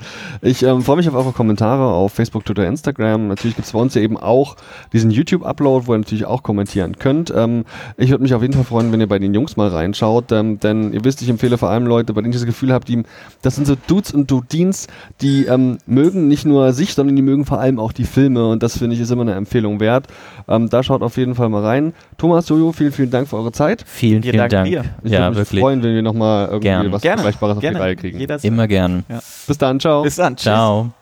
Ich ähm, freue mich auf eure Kommentare auf Facebook, Twitter, Instagram. Natürlich gibt es bei uns ja eben auch diesen YouTube-Upload, wo ihr natürlich auch kommentieren könnt. Ähm, ich würde mich auf jeden Fall freuen, wenn ihr bei den Jungs mal reinschaut, ähm, denn ihr wisst, ich empfehle vor allem Leute, bei denen ich das Gefühl habe, die, das sind so Dudes und Dudins, die ähm, mögen nicht nur sich, sondern die mögen vor allem auch die Filme und das finde ich ist immer eine Empfehlung wert. Ähm, da schaut auf jeden Fall mal rein. Thomas, Jojo, vielen, vielen Dank für eure Zeit. Vielen, vielen danken Dank. dir. Ich Ja, würde mich wirklich. freuen, wenn wir nochmal irgendwie Gern. was. Vergleichbares auf Gerne. die Reihe kriegen. Jederzeit. Immer gern. Bis dann, ciao. Bis dann. Tschüss. Ciao.